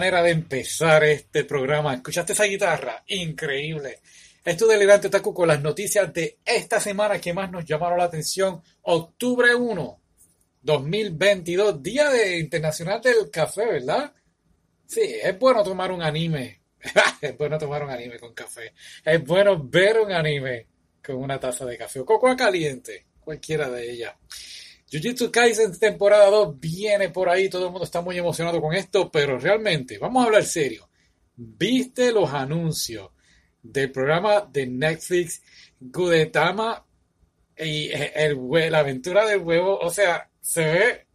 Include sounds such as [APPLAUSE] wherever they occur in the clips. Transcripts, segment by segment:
manera de empezar este programa. ¿Escuchaste esa guitarra? Increíble. Esto delirante Taku con las noticias de esta semana que más nos llamaron la atención. Octubre 1, 2022, Día de Internacional del Café, ¿verdad? Sí, es bueno tomar un anime. [LAUGHS] es bueno tomar un anime con café. Es bueno ver un anime con una taza de café o cocoa caliente, cualquiera de ellas. Jujutsu Kaisen temporada 2 viene por ahí, todo el mundo está muy emocionado con esto, pero realmente, vamos a hablar serio. ¿Viste los anuncios del programa de Netflix Gudetama y el, la aventura del huevo? O sea, se ve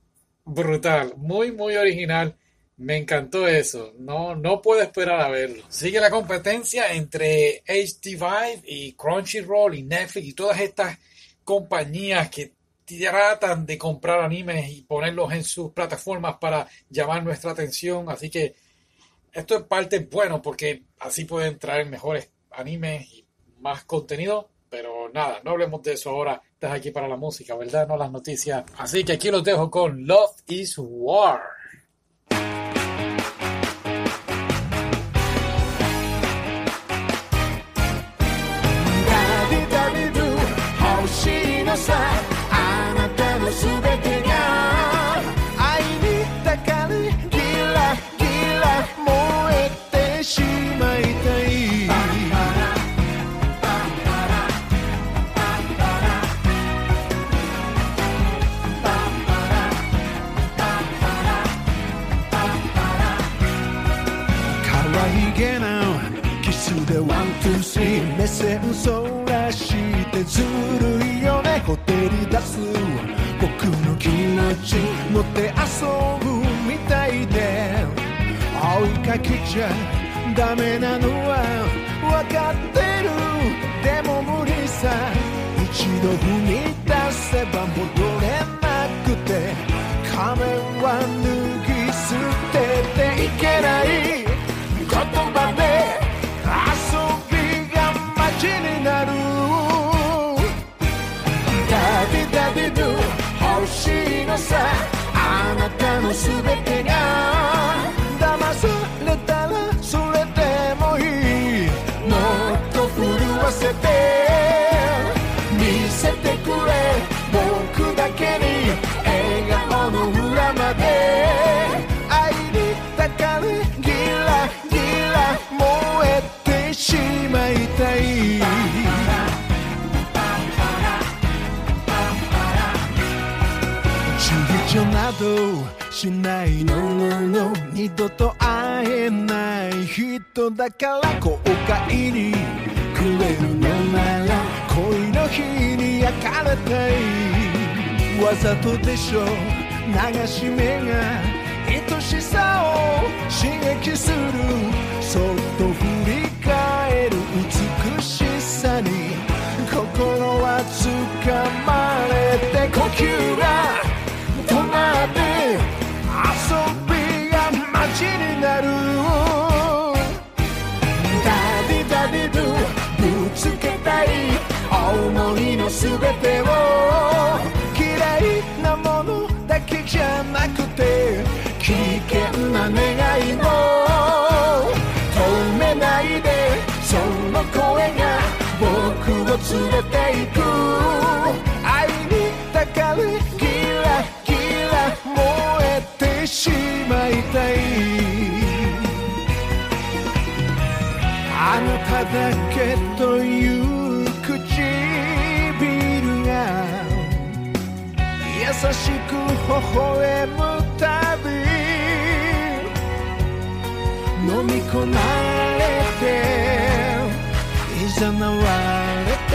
brutal, muy, muy original. Me encantó eso. No, no puedo esperar a verlo. Sigue la competencia entre HD Vive y Crunchyroll y Netflix y todas estas compañías que tratan de comprar animes y ponerlos en sus plataformas para llamar nuestra atención. Así que esto es parte bueno porque así pueden traer mejores animes y más contenido. Pero nada, no hablemos de eso ahora. Estás aquí para la música, ¿verdad? No las noticias. Así que aquí los dejo con Love is War. 目り出す僕の気持ち持って遊ぶみたいで。追いかけちゃダメなのは分かってる。でも無理さ。一度踏み出せば戻れなくて。仮面は脱ぎ捨てていけない。言葉で全て緒などしないの二度と会えない人だから後悔にくれるのなら恋の日に焼かれたいわざとでしょ。流し目が愛しさを刺激する。そっと振り返る美しさに心は掴まれて呼吸が。ちになる。ダディダディドゥぶつけたい。思いのすべてを。嫌いなものだけじゃなくて。だけという唇が優しく微笑むたび飲み込まれていざなわれて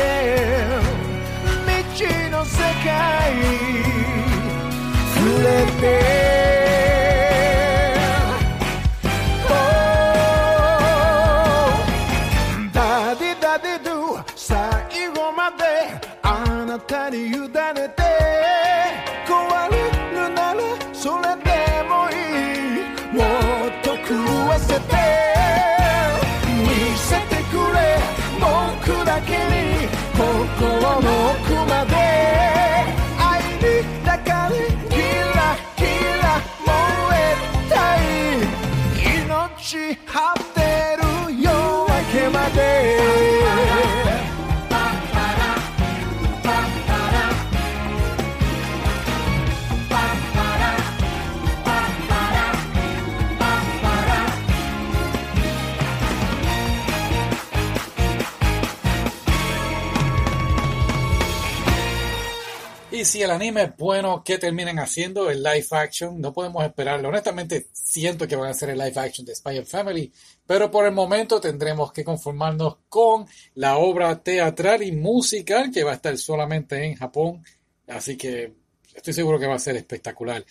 未知の世界。触れて。あなたに委ねて壊れるならそれでもいい。もっと食わせて見せてくれ僕だけに心の奥 Si el anime es bueno, ¿qué terminen haciendo? El live action, no podemos esperarlo. Honestamente, siento que van a hacer el live action de Spy Family, pero por el momento tendremos que conformarnos con la obra teatral y musical que va a estar solamente en Japón. Así que estoy seguro que va a ser espectacular.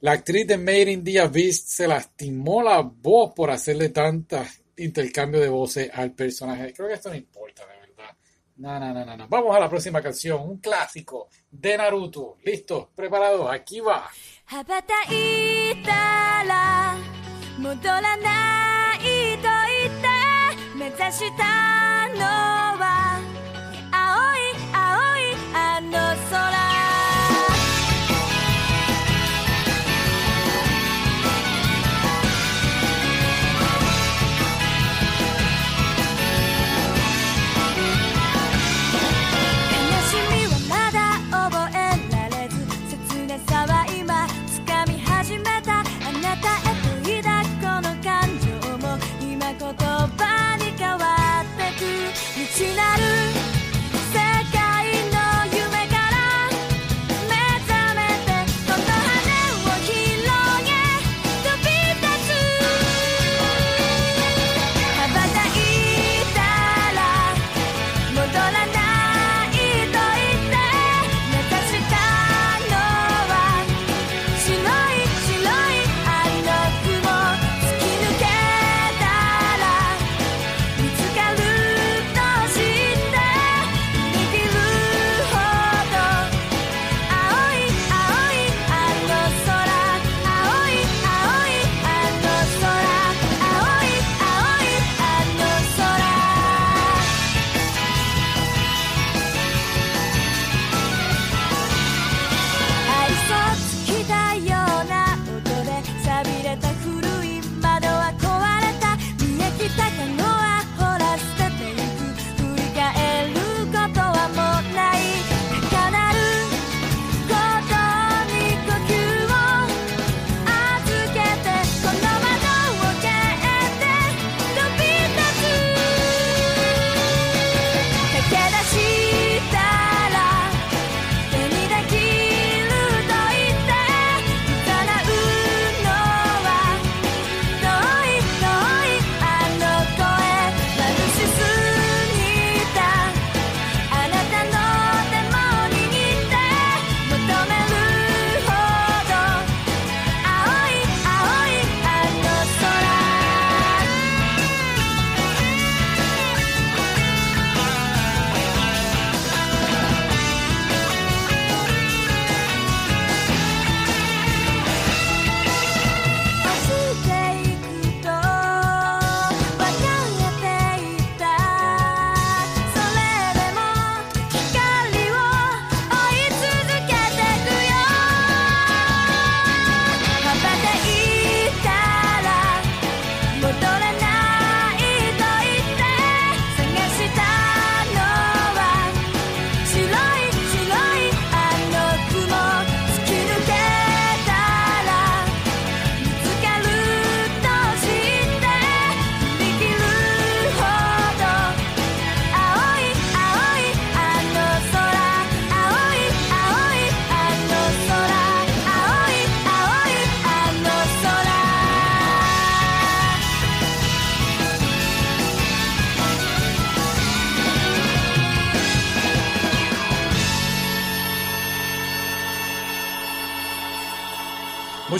La actriz de Made in the Abyss se lastimó la voz por hacerle tanta intercambio de voces al personaje. Creo que esto no importa, verdad. No, no, no, no. Vamos a la próxima canción, un clásico de Naruto. ¿Listo? ¿Preparados? Aquí va.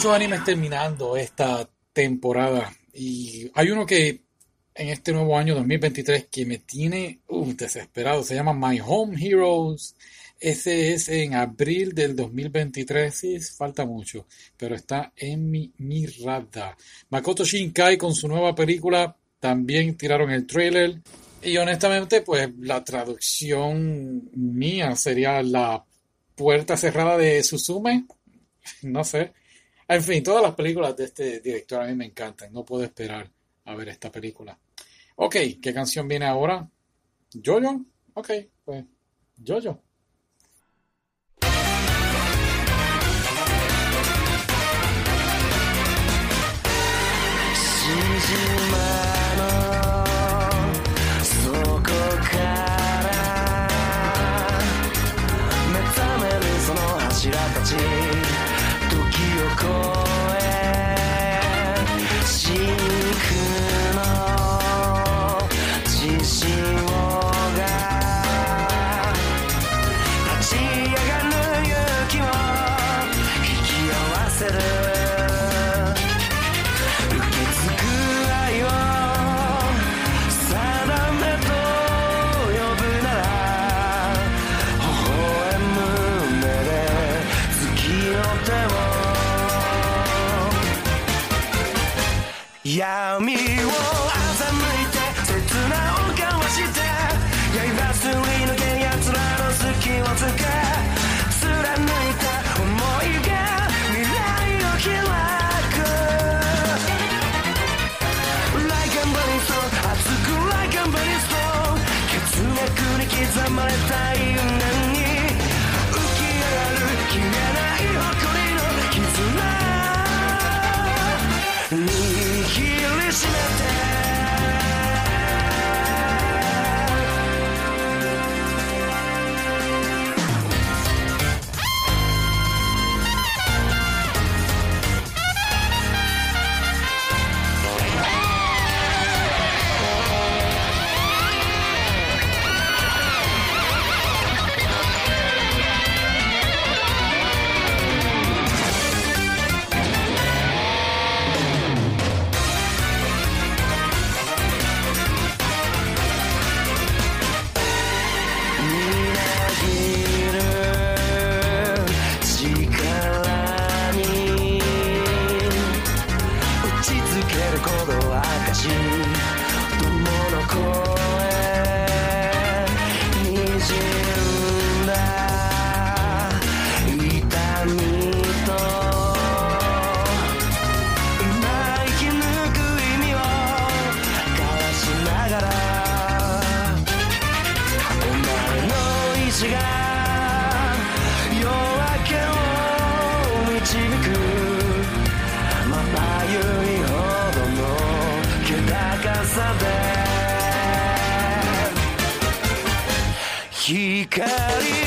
Muchos animes terminando esta temporada y hay uno que en este nuevo año 2023 que me tiene uh, desesperado. Se llama My Home Heroes. Ese es en abril del 2023. Sí, falta mucho, pero está en mi mirada. Makoto Shinkai con su nueva película también tiraron el trailer. Y honestamente, pues la traducción mía sería la puerta cerrada de Suzume. [LAUGHS] No sé. Ah, en fin, todas las películas de este director a mí me encantan. No puedo esperar a ver esta película. Ok, ¿qué canción viene ahora? ¿Jojo? Ok, pues Jojo. Yeah. ficaria.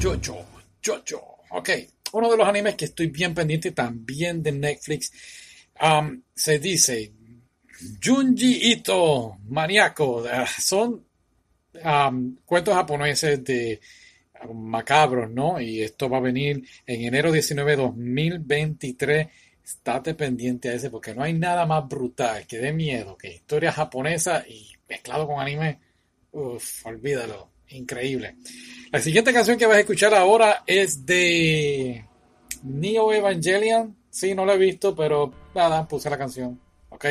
Jojo, Jojo, ok. Uno de los animes que estoy bien pendiente también de Netflix um, se dice Junji Ito, maníaco. Ah, son um, cuentos japoneses de um, macabros, ¿no? Y esto va a venir en enero 19 de 2023 estate pendiente a ese porque no hay nada más brutal que dé miedo que historia japonesa y mezclado con anime. Uf, olvídalo, increíble. La siguiente canción que vas a escuchar ahora es de Neo Evangelion. Sí, no la he visto, pero nada, puse la canción, ¿ok?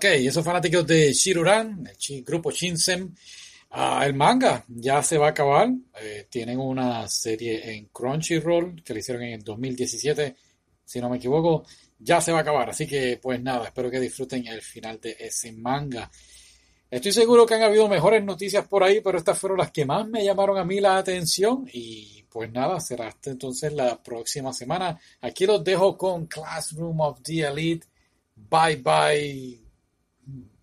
Ok, esos fanáticos de Shiruran, el grupo Shinsem, ah, el manga ya se va a acabar. Eh, tienen una serie en Crunchyroll que le hicieron en el 2017, si no me equivoco. Ya se va a acabar, así que pues nada, espero que disfruten el final de ese manga. Estoy seguro que han habido mejores noticias por ahí, pero estas fueron las que más me llamaron a mí la atención. Y pues nada, será hasta entonces la próxima semana. Aquí los dejo con Classroom of the Elite. Bye bye.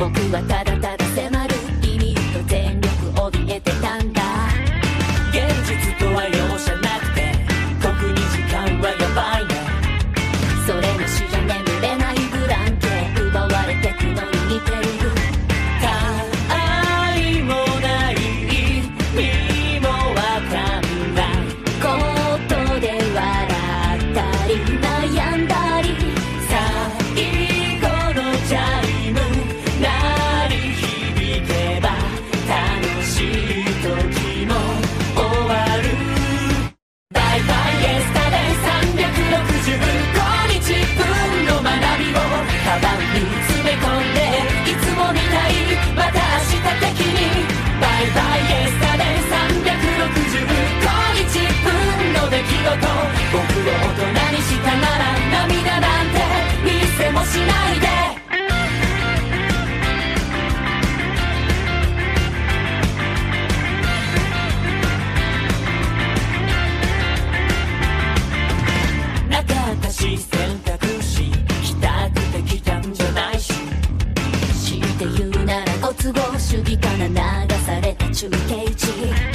僕はただただ言うならご都合主義から流された中継地。